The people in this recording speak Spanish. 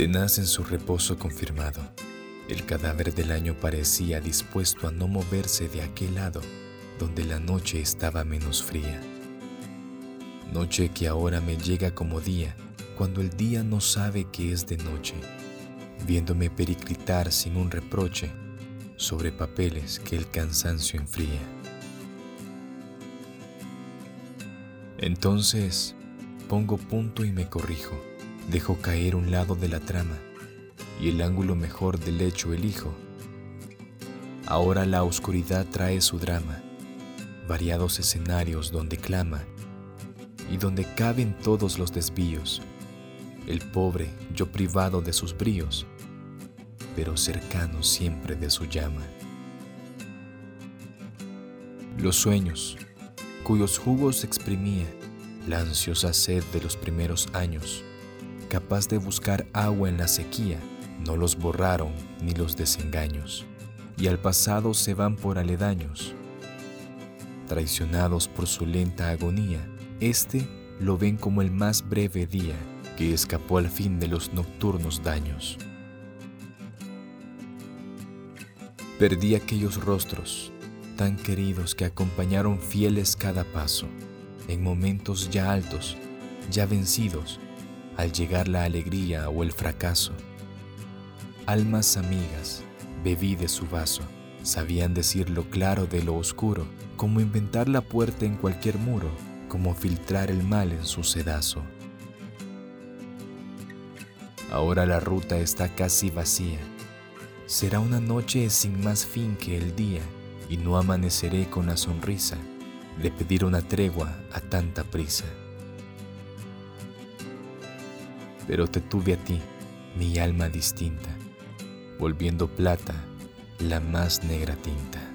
Tenaz en su reposo confirmado, el cadáver del año parecía dispuesto a no moverse de aquel lado donde la noche estaba menos fría. Noche que ahora me llega como día, cuando el día no sabe que es de noche, viéndome periclitar sin un reproche sobre papeles que el cansancio enfría. Entonces pongo punto y me corrijo, dejo caer un lado de la trama y el ángulo mejor del hecho elijo. Ahora la oscuridad trae su drama, variados escenarios donde clama y donde caben todos los desvíos. El pobre, yo privado de sus bríos, pero cercano siempre de su llama. Los sueños, cuyos jugos exprimía la ansiosa sed de los primeros años, capaz de buscar agua en la sequía, no los borraron ni los desengaños, y al pasado se van por aledaños. Traicionados por su lenta agonía, este lo ven como el más breve día que escapó al fin de los nocturnos daños. Perdí aquellos rostros tan queridos que acompañaron fieles cada paso, en momentos ya altos, ya vencidos, al llegar la alegría o el fracaso. Almas amigas, bebí de su vaso, sabían decir lo claro de lo oscuro, como inventar la puerta en cualquier muro como filtrar el mal en su sedazo. Ahora la ruta está casi vacía. Será una noche sin más fin que el día y no amaneceré con la sonrisa de pedir una tregua a tanta prisa. Pero te tuve a ti, mi alma distinta, volviendo plata la más negra tinta.